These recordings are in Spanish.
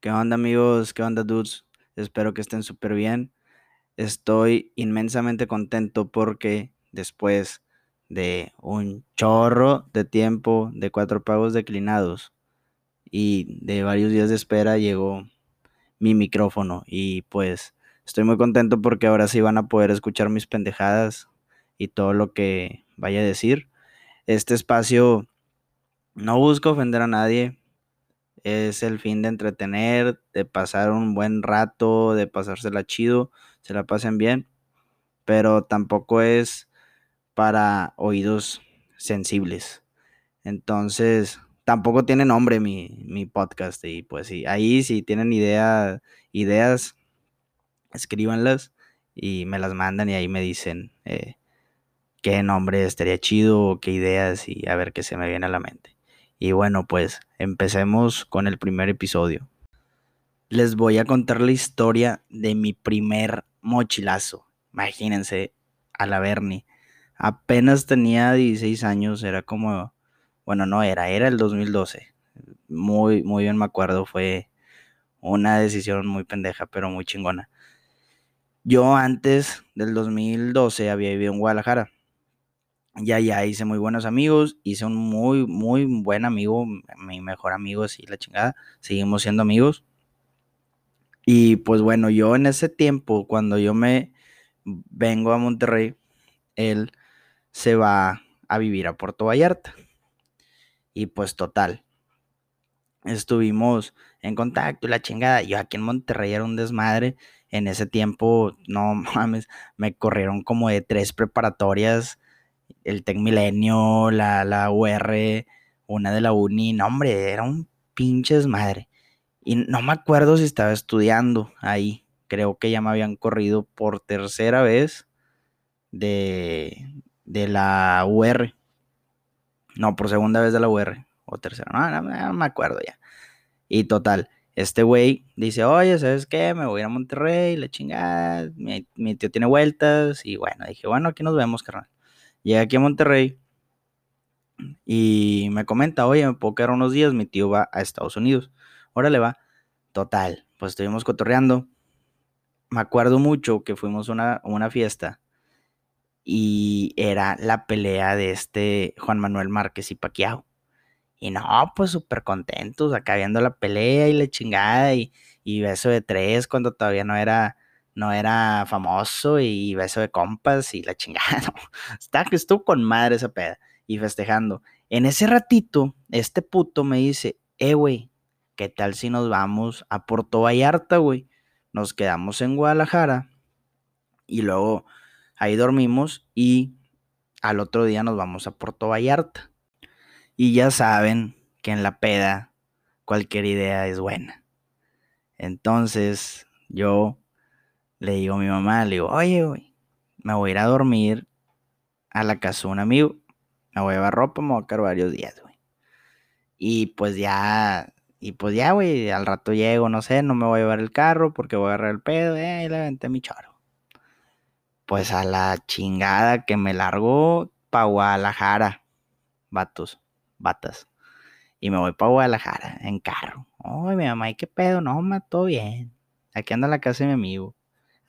¿Qué onda amigos? ¿Qué onda dudes? Espero que estén súper bien. Estoy inmensamente contento porque después de un chorro de tiempo, de cuatro pagos declinados y de varios días de espera llegó mi micrófono y pues estoy muy contento porque ahora sí van a poder escuchar mis pendejadas y todo lo que vaya a decir. Este espacio no busca ofender a nadie, es el fin de entretener, de pasar un buen rato, de pasársela chido, se la pasen bien, pero tampoco es para oídos sensibles. Entonces, tampoco tiene nombre mi, mi podcast y pues sí, ahí si tienen idea, ideas, escríbanlas y me las mandan y ahí me dicen eh, qué nombre estaría chido, qué ideas y a ver qué se me viene a la mente. Y bueno, pues empecemos con el primer episodio. Les voy a contar la historia de mi primer mochilazo. Imagínense, a la Bernie. Apenas tenía 16 años, era como, bueno, no era, era el 2012. Muy, muy bien me acuerdo, fue una decisión muy pendeja, pero muy chingona. Yo antes del 2012 había vivido en Guadalajara ya, ya hice muy buenos amigos, hice un muy, muy buen amigo, mi mejor amigo, así la chingada, seguimos siendo amigos. Y pues bueno, yo en ese tiempo, cuando yo me vengo a Monterrey, él se va a vivir a Puerto Vallarta. Y pues total, estuvimos en contacto la chingada. Yo aquí en Monterrey era un desmadre. En ese tiempo, no mames, me corrieron como de tres preparatorias el Tec Milenio, la, la UR, una de la Uni, no hombre, era un pinche desmadre. Y no me acuerdo si estaba estudiando ahí. Creo que ya me habían corrido por tercera vez de, de la UR. No, por segunda vez de la UR. O tercera, no, no, me acuerdo ya. Y total, este güey dice, oye, ¿sabes qué? Me voy a ir a Monterrey, la chingada, mi, mi tío tiene vueltas. Y bueno, dije, bueno, aquí nos vemos, carnal. Llegué aquí a Monterrey y me comenta, oye, me puedo quedar unos días, mi tío va a Estados Unidos. Órale, va. Total, pues estuvimos cotorreando. Me acuerdo mucho que fuimos a una, fiesta y era la pelea de este Juan Manuel Márquez y Paquiao. Y no, pues súper contentos, acá viendo la pelea y la chingada y, y beso de tres cuando todavía no era no era famoso y beso de compas y la chingada. Está que estuvo con madre esa peda y festejando. En ese ratito, este puto me dice, eh, güey, ¿qué tal si nos vamos a Puerto Vallarta, güey? Nos quedamos en Guadalajara y luego ahí dormimos y al otro día nos vamos a Puerto Vallarta. Y ya saben que en la peda cualquier idea es buena. Entonces yo le digo a mi mamá, le digo, oye, güey, me voy a ir a dormir a la casa de un amigo. Me voy a llevar ropa, me voy a quedar varios días, güey. Y pues ya, y pues ya, güey, al rato llego, no sé, no me voy a llevar el carro porque voy a agarrar el pedo, eh, y le aventé mi choro. Pues a la chingada que me largo pa' Guadalajara, vatos, batas. Y me voy para Guadalajara en carro. Ay, mi mamá, ¿y qué pedo? No, ma, todo bien. Aquí anda la casa de mi amigo.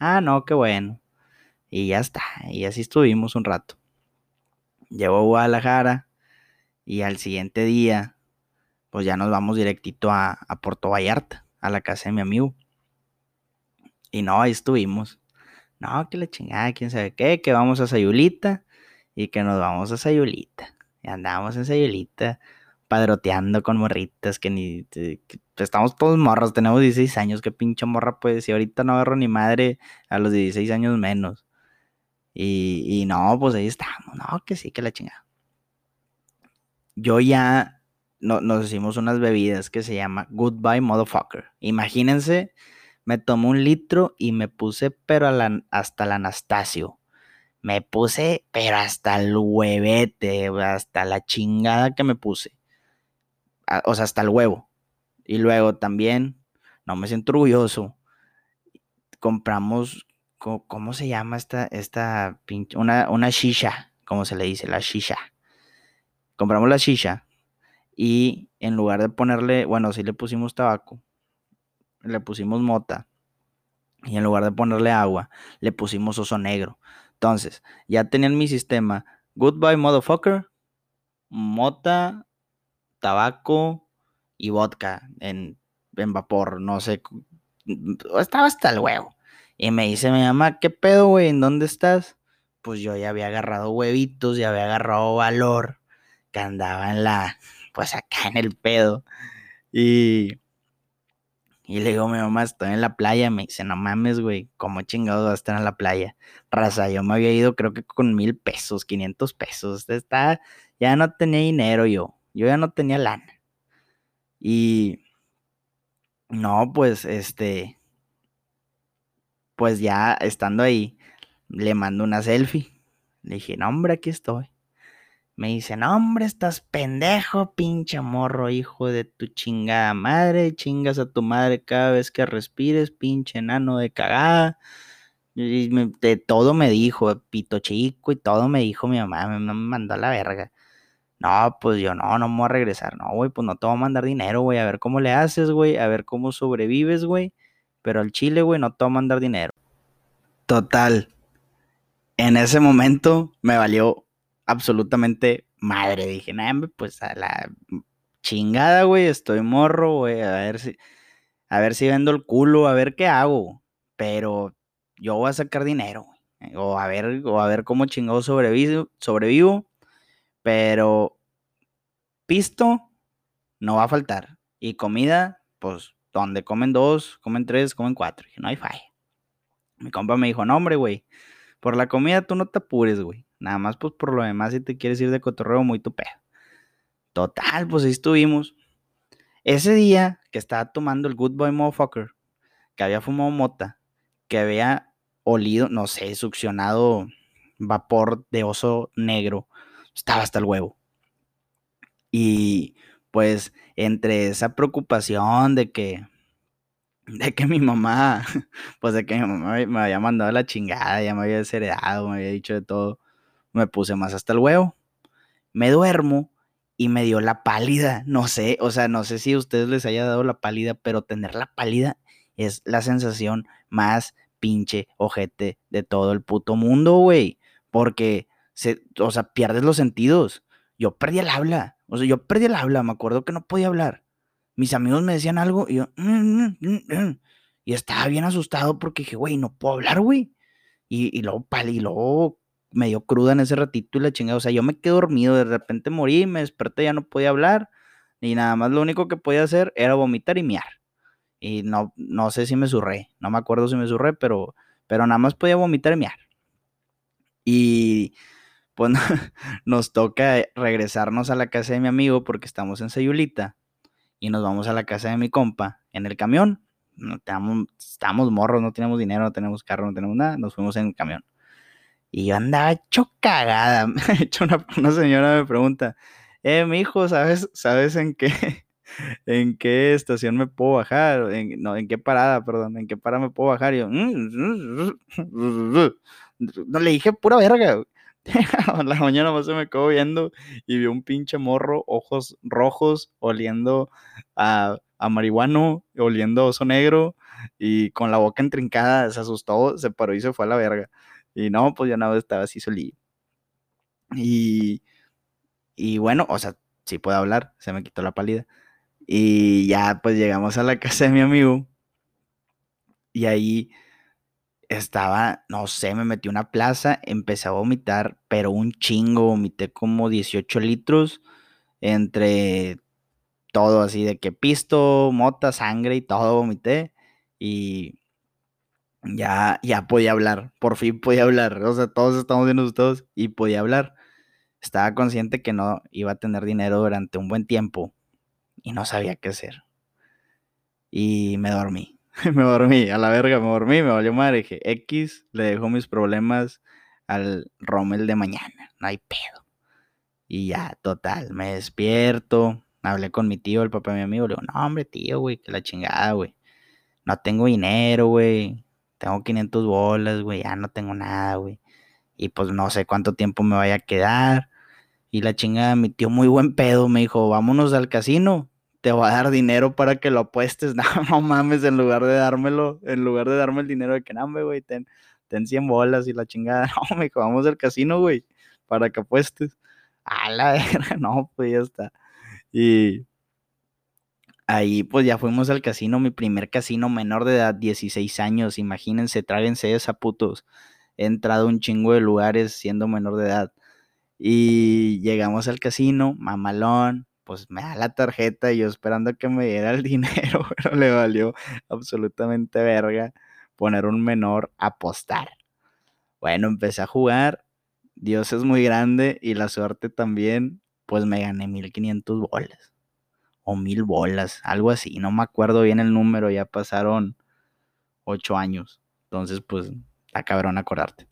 Ah, no, qué bueno. Y ya está. Y así estuvimos un rato. Llevo a Guadalajara y al siguiente día, pues ya nos vamos directito a, a Puerto Vallarta, a la casa de mi amigo. Y no, ahí estuvimos. No, que la chingada, quién sabe qué, que vamos a Sayulita y que nos vamos a Sayulita. Y andamos en Sayulita padroteando con morritas que ni. estamos todos morros, tenemos 16 años, qué pinche morra pues. Si ahorita no agarro ni madre a los 16 años menos. Y, y no, pues ahí estamos, no, que sí, que la chingada. Yo ya no, nos hicimos unas bebidas que se llama Goodbye Motherfucker. Imagínense, me tomé un litro y me puse, pero hasta el Anastasio. Me puse, pero hasta el huevete, hasta la chingada que me puse o sea, hasta el huevo. Y luego también, no me siento orgulloso, compramos, ¿cómo se llama esta, esta pinche, una, una shisha, como se le dice, la shisha. Compramos la shisha y en lugar de ponerle, bueno, sí le pusimos tabaco, le pusimos mota y en lugar de ponerle agua, le pusimos oso negro. Entonces, ya tenían mi sistema. Goodbye, motherfucker. Mota, tabaco y vodka en, vapor. No sé. Estaba hasta el huevo. Y me dice mi mamá, ¿qué pedo, güey? ¿En dónde estás? Pues yo ya había agarrado huevitos, ya había agarrado valor, que andaba en la, pues acá en el pedo. Y, y le digo mi mamá, estoy en la playa. Me dice, no mames, güey, ¿cómo chingados vas a estar en la playa? Raza, yo me había ido creo que con mil pesos, 500 pesos. Está, ya no tenía dinero yo. Yo ya no tenía lana. Y no, pues este, pues ya estando ahí, le mando una selfie. Le dije, no, hombre, aquí estoy. Me dice, no, hombre, estás pendejo, pinche morro, hijo de tu chingada madre. Chingas a tu madre cada vez que respires, pinche enano de cagada. Y de todo me dijo, pito chico y todo me dijo mi mamá, me, me mandó a la verga. No, pues yo no, no me voy a regresar. No, güey, pues no te voy a mandar dinero, güey. A ver cómo le haces, güey. A ver cómo sobrevives, güey. Pero al chile, güey, no te voy a mandar dinero. Total. En ese momento me valió absolutamente madre. Dije, nah, pues a la chingada, güey. Estoy morro, güey. A ver si. A ver si vendo el culo, a ver qué hago. Pero yo voy a sacar dinero, güey. O a ver, o a ver cómo chingado sobrevivo, sobrevivo. Pero pisto no va a faltar. Y comida, pues donde comen dos, comen tres, comen cuatro. Dije, no hay falla. Mi compa me dijo, no, hombre, güey. Por la comida tú no te apures, güey. Nada más, pues por lo demás, si te quieres ir de cotorreo, muy tu pedo. Total, pues ahí estuvimos. Ese día que estaba tomando el Good Boy Motherfucker, que había fumado mota, que había olido, no sé, succionado vapor de oso negro, estaba hasta el huevo. Y pues entre esa preocupación de que de que mi mamá, pues de que mi mamá me había mandado la chingada, ya me había desheredado, me había dicho de todo, me puse más hasta el huevo. Me duermo y me dio la pálida, no sé, o sea, no sé si a ustedes les haya dado la pálida, pero tener la pálida es la sensación más pinche ojete de todo el puto mundo, güey, porque, se, o sea, pierdes los sentidos. Yo perdí el habla, o sea, yo perdí el habla, me acuerdo que no podía hablar mis amigos me decían algo y yo, mm, mm, mm, y estaba bien asustado porque dije, güey, no puedo hablar, güey. Y, y luego, y luego me dio cruda en ese ratito y la chingada. O sea, yo me quedé dormido, de repente morí, me desperté, ya no podía hablar. Y nada más lo único que podía hacer era vomitar y miar. Y no, no sé si me surré, no me acuerdo si me surré, pero, pero nada más podía vomitar y miar. Y pues nos toca regresarnos a la casa de mi amigo porque estamos en Sayulita y nos vamos a la casa de mi compa en el camión. No estamos morros, no tenemos dinero, no tenemos carro, no tenemos nada, nos fuimos en el camión. Y yo andaba hecho cagada. hecho una, señora me pregunta, eh, mi hijo, ¿sabes, ¿sabes en qué, en qué estación me puedo bajar? En, no, en qué parada, perdón, en qué parada me puedo bajar. Y yo, mm, no le dije pura verga. la mañana más se me quedó viendo y vi un pinche morro, ojos rojos, oliendo a, a marihuano, oliendo a oso negro y con la boca entrincada, se asustó, se paró y se fue a la verga. Y no, pues ya nada, estaba así solillo. Y, y bueno, o sea, sí puedo hablar, se me quitó la pálida. Y ya pues llegamos a la casa de mi amigo y ahí estaba, no sé, me metí una plaza, empecé a vomitar, pero un chingo, vomité como 18 litros entre todo así de que pisto, mota, sangre y todo vomité y ya, ya podía hablar, por fin podía hablar, o sea, todos estamos bien asustados y podía hablar. Estaba consciente que no iba a tener dinero durante un buen tiempo y no sabía qué hacer. Y me dormí. me dormí, a la verga, me dormí, me valió madre. Dije, X, le dejo mis problemas al Rommel de mañana, no hay pedo. Y ya, total, me despierto, hablé con mi tío, el papá de mi amigo, le digo, no, hombre, tío, güey, que la chingada, güey. No tengo dinero, güey. Tengo 500 bolas, güey, ya no tengo nada, güey. Y pues no sé cuánto tiempo me vaya a quedar. Y la chingada, mi tío muy buen pedo me dijo, vámonos al casino. Te voy a dar dinero para que lo apuestes. No, no mames, en lugar de dármelo, en lugar de darme el dinero de que, no, güey, ten, ten 100 bolas y la chingada. No, me vamos al casino, güey, para que apuestes. A la verga, no, pues ya está. Y ahí pues ya fuimos al casino, mi primer casino menor de edad, 16 años, imagínense, tráguense esa putos. He entrado un chingo de lugares siendo menor de edad. Y llegamos al casino, mamalón, pues me da la tarjeta y yo esperando que me diera el dinero, pero le valió absolutamente verga poner un menor a apostar. Bueno, empecé a jugar, Dios es muy grande y la suerte también, pues me gané 1500 bolas o 1000 bolas, algo así, no me acuerdo bien el número, ya pasaron 8 años, entonces pues está cabrón acordarte.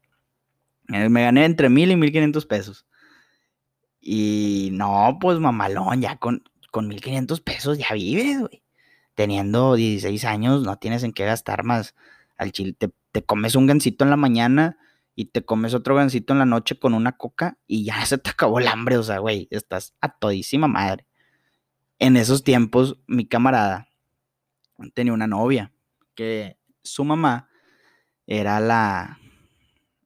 Eh, me gané entre 1000 y 1500 pesos. Y no, pues mamalón, ya con, con 1500 pesos ya vives, güey. Teniendo 16 años, no tienes en qué gastar más. Al chile, te, comes un gansito en la mañana y te comes otro gansito en la noche con una coca y ya se te acabó el hambre, o sea, güey, estás a todísima madre. En esos tiempos, mi camarada tenía una novia que su mamá era la,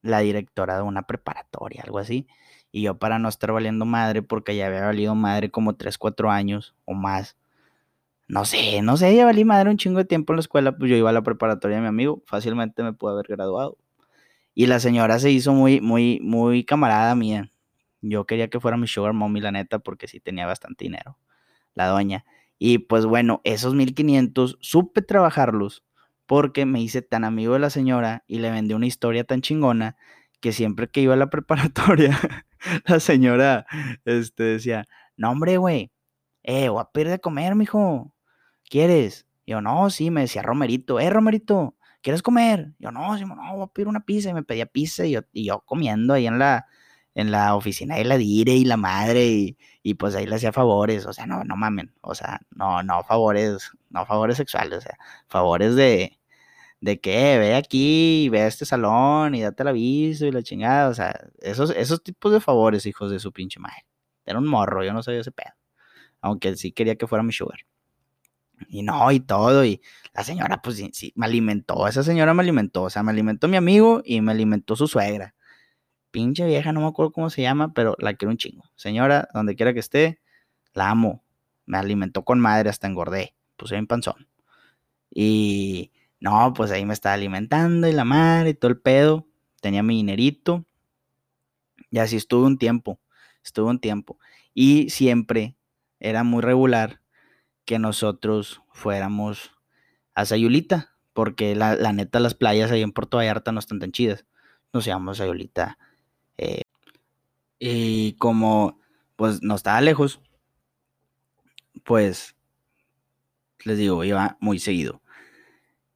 la directora de una preparatoria, algo así. Y yo para no estar valiendo madre, porque ya había valido madre como 3, 4 años o más. No sé, no sé, ya valí madre un chingo de tiempo en la escuela, pues yo iba a la preparatoria de mi amigo, fácilmente me pude haber graduado. Y la señora se hizo muy, muy, muy camarada mía. Yo quería que fuera mi sugar mommy, la neta, porque sí tenía bastante dinero, la doña. Y pues bueno, esos 1500 supe trabajarlos porque me hice tan amigo de la señora y le vendí una historia tan chingona que siempre que iba a la preparatoria, la señora este, decía, no hombre, güey, eh, voy a pedir de comer, mijo, ¿quieres? yo, no, sí, me decía Romerito, eh, Romerito, ¿quieres comer? yo, no, sí, no, voy a pedir una pizza, y me pedía pizza, y yo, y yo comiendo ahí en la, en la oficina de la dire y la madre, y, y, pues ahí le hacía favores, o sea, no, no mamen, o sea, no, no favores, no favores sexuales, o sea, favores de, de que ve aquí, ve a este salón y date el aviso y la chingada, o sea, esos, esos tipos de favores, hijos de su pinche madre. Era un morro, yo no sabía ese pedo. Aunque sí quería que fuera mi sugar. Y no, y todo, y la señora, pues sí, sí, me alimentó, esa señora me alimentó, o sea, me alimentó mi amigo y me alimentó su suegra. Pinche vieja, no me acuerdo cómo se llama, pero la quiero un chingo. Señora, donde quiera que esté, la amo. Me alimentó con madre, hasta engordé, puse en panzón. Y no, pues ahí me estaba alimentando y la madre y todo el pedo. Tenía mi dinerito. Y así estuve un tiempo. Estuve un tiempo. Y siempre era muy regular que nosotros fuéramos a Sayulita. Porque la, neta, las playas ahí en Puerto Vallarta no están tan chidas. Nos a Sayulita. Eh, y como pues no estaba lejos, pues les digo, iba muy seguido.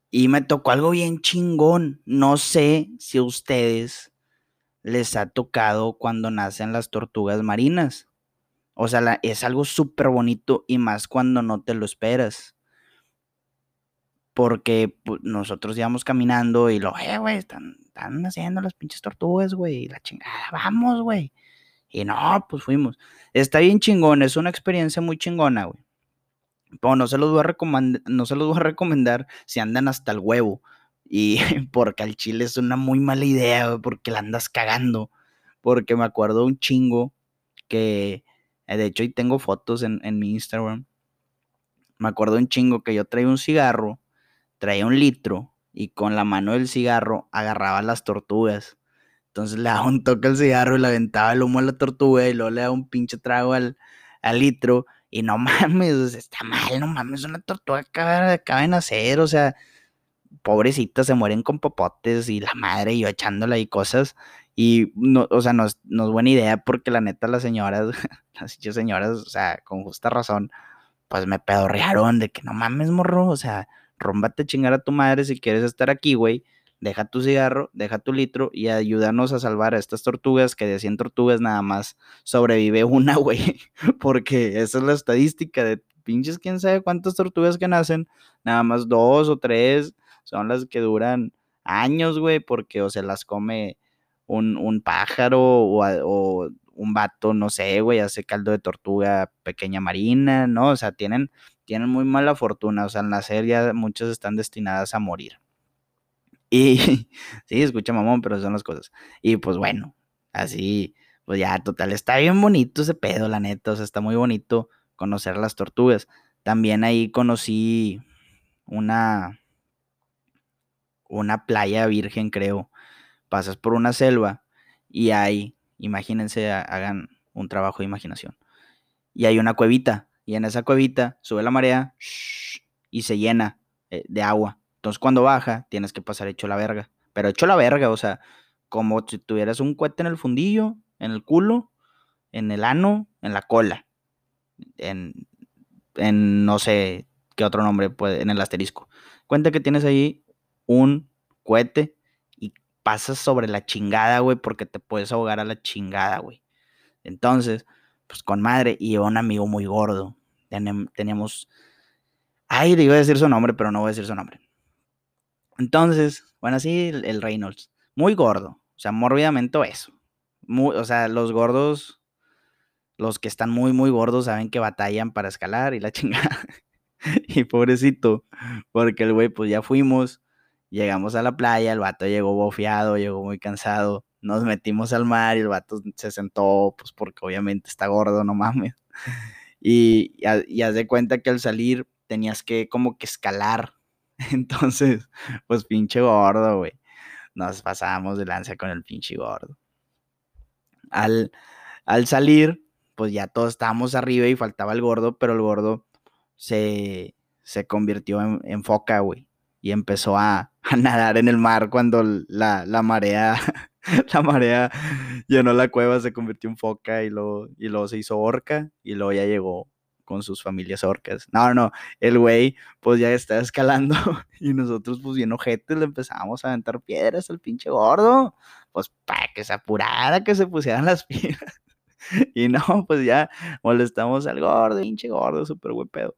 Y me tocó algo bien chingón. No sé si a ustedes les ha tocado cuando nacen las tortugas marinas. O sea, es algo súper bonito y más cuando no te lo esperas. Porque pues, nosotros íbamos caminando y lo, eh, güey, están, están haciendo las pinches tortugas, güey. Y la chingada, vamos, güey. Y no, pues fuimos. Está bien chingón, es una experiencia muy chingona, güey. No se los voy a recomendar, no se los voy a recomendar si andan hasta el huevo. Y porque al chile es una muy mala idea, porque la andas cagando. Porque me acuerdo un chingo que, eh, de hecho, ahí tengo fotos en, en mi Instagram. Me acuerdo un chingo que yo traía un cigarro, traía un litro y con la mano del cigarro agarraba las tortugas. Entonces le daba un toque al cigarro y le aventaba el humo a la tortuga y luego le daba un pinche trago al, al litro y no mames, está mal, no mames, una tortuga acaba, acaba de nacer, o sea, pobrecita, se mueren con popotes y la madre y yo echándola ahí cosas. Y, no, o sea, no es, buena idea porque la neta las señoras, las señoras, o sea, con justa razón, pues me pedorrearon de que no mames, morro, o sea, rómbate a chingar a tu madre si quieres estar aquí, güey deja tu cigarro, deja tu litro y ayúdanos a salvar a estas tortugas, que de 100 tortugas nada más sobrevive una, güey, porque esa es la estadística de pinches, quién sabe cuántas tortugas que nacen, nada más dos o tres son las que duran años, güey, porque o se las come un, pájaro o, o, un vato, no sé, güey, hace caldo de tortuga pequeña marina, ¿no? O sea, tienen tienen muy mala fortuna, o sea, al nacer ya muchas están destinadas a morir. Y sí, escucha mamón, pero son las cosas. Y pues bueno, así, pues ya, total, está bien bonito ese pedo, la neta, o sea, está muy bonito conocer las tortugas. También ahí conocí una, una playa virgen, creo. Pasas por una selva y hay, imagínense, hagan un trabajo de imaginación. Y hay una cuevita, y en esa cuevita sube la marea y se llena eh, de agua. Entonces cuando baja, tienes que pasar hecho la verga. Pero hecho la verga, o sea, como si tuvieras un cohete en el fundillo, en el culo, en el ano, en la cola. En, en no sé qué otro nombre puede, en el asterisco. Cuenta que tienes ahí un cohete y pasas sobre la chingada, güey, porque te puedes ahogar a la chingada, güey. Entonces, pues con madre, y un amigo muy gordo. Teníamos. Ay, le iba a decir su nombre, pero no voy a decir su nombre. Entonces, bueno, sí, el, Reynolds. Muy gordo. O sea, mórbidamente eso. o sea, los gordos, los que están muy, muy gordos, saben que batallan para escalar y la chingada. y pobrecito, porque el güey, pues ya fuimos, llegamos a la playa, el vato llegó bofeado, llegó muy cansado, nos metimos al mar y el vato se sentó, pues porque obviamente está gordo, no mames. Y, y, haz de cuenta que al salir tenías que como que escalar. Entonces, pues pinche gordo, güey. Nos pasábamos de lanza con el pinche gordo. Al, al salir, pues ya todos estábamos arriba y faltaba el gordo, pero el gordo se, se convirtió en, foca, güey. Y empezó a, a, nadar en el mar cuando la, la marea la marea llenó la cueva, se convirtió en foca y luego, y luego se hizo orca y luego ya llegó con sus familias orcas. No, no, el güey pues ya está escalando y nosotros pues bien ojetes le empezamos a aventar piedras al pinche gordo, pues para que se apurara, que se pusieran las piedras. Y no, pues ya molestamos al gordo, pinche gordo, súper buen pedo.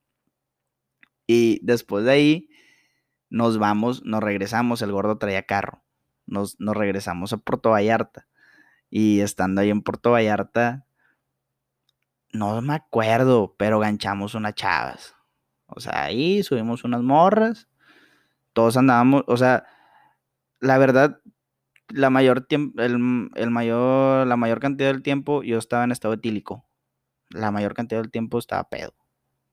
Y después de ahí nos vamos, nos regresamos, el gordo traía carro nos, regresamos a Puerto Vallarta. Y estando ahí en Puerto Vallarta, no me acuerdo, pero ganchamos unas chavas. O sea, ahí subimos unas morras. Todos andábamos, o sea, la verdad, la mayor tiempo, el, mayor, la mayor cantidad del tiempo yo estaba en estado etílico. La mayor cantidad del tiempo estaba pedo.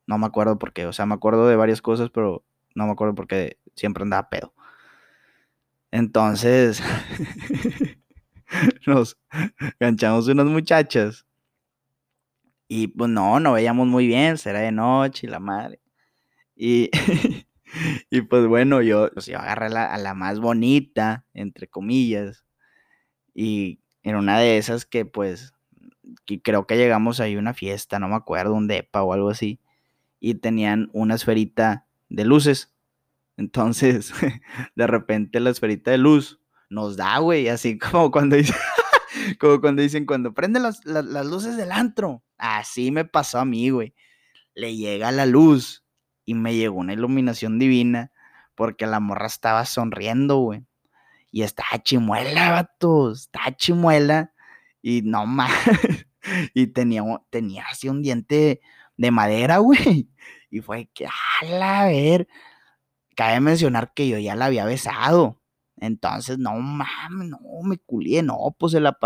No me acuerdo por qué. O sea, me acuerdo de varias cosas, pero no me acuerdo por qué siempre andaba pedo. Entonces, nos ganchamos unas muchachas. Y pues no, no veíamos muy bien, será de noche y la madre. Y, y pues bueno, yo, pues, agarré a la más bonita, entre comillas. Y en una de esas que pues, que creo que llegamos ahí a una fiesta, no me acuerdo, un depa o algo así. Y tenían una esferita de luces. Entonces, de repente la esferita de luz nos da, güey, así como cuando dicen, como cuando dicen, cuando prenden las, luces del antro. Así me pasó a mí, güey. Le llega la luz y me llegó una iluminación divina porque la morra estaba sonriendo, güey. Y estaba chimuela, vato, estaba chimuela. Y no más. y tenía, tenía así un diente de madera, güey. Y fue que, a ver, cabe mencionar que yo ya la había besado. Entonces, no mames, no, me culié, no, pues se la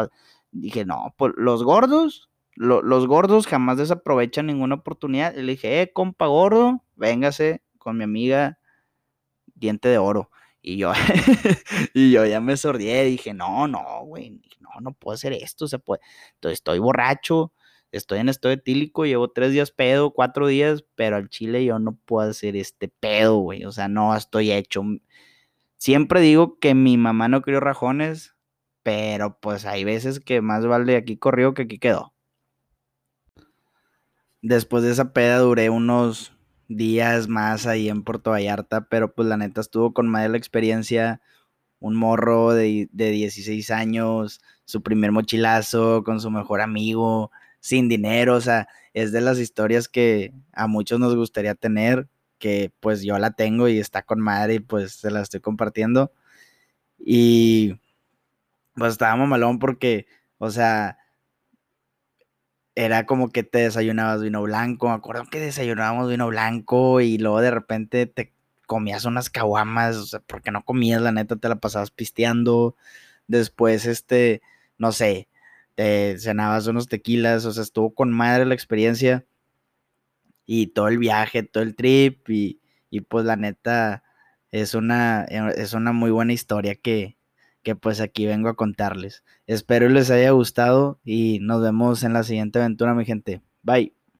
dije, no, pues los gordos, los gordos jamás desaprovechan ninguna oportunidad. le dije, eh, compa gordo, véngase con mi amiga Diente de Oro. Y yo, y yo ya me sordié, dije, no, no, güey, no, no puedo hacer esto, se puede. Entonces estoy borracho, estoy en estado etílico, llevo tres días pedo, cuatro días, pero al chile yo no puedo hacer este pedo, güey. O sea, no estoy hecho. Siempre digo que mi mamá no crió rajones, pero pues hay veces que más vale aquí corrió que aquí quedó. Después de esa peda duré unos días más ahí en Puerto Vallarta, pero pues la neta estuvo con madre la experiencia. Un morro de, de 16 años, su primer mochilazo con su mejor amigo, sin dinero, o sea, es de las historias que a muchos nos gustaría tener, que pues yo la tengo y está con madre y pues se la estoy compartiendo. Y pues estábamos malón porque, o sea, era como que te desayunabas vino blanco. Me acuerdo que desayunábamos vino blanco y luego de repente te comías unas caguamas, o sea, porque no comías, la neta, te la pasabas pisteando. Después, este, no sé, te cenabas unos tequilas, o sea, estuvo con madre la experiencia y todo el viaje, todo el trip y, y pues la neta es una, es una muy buena historia que, que pues aquí vengo a contarles. Espero les haya gustado y nos vemos en la siguiente aventura, mi gente. Bye.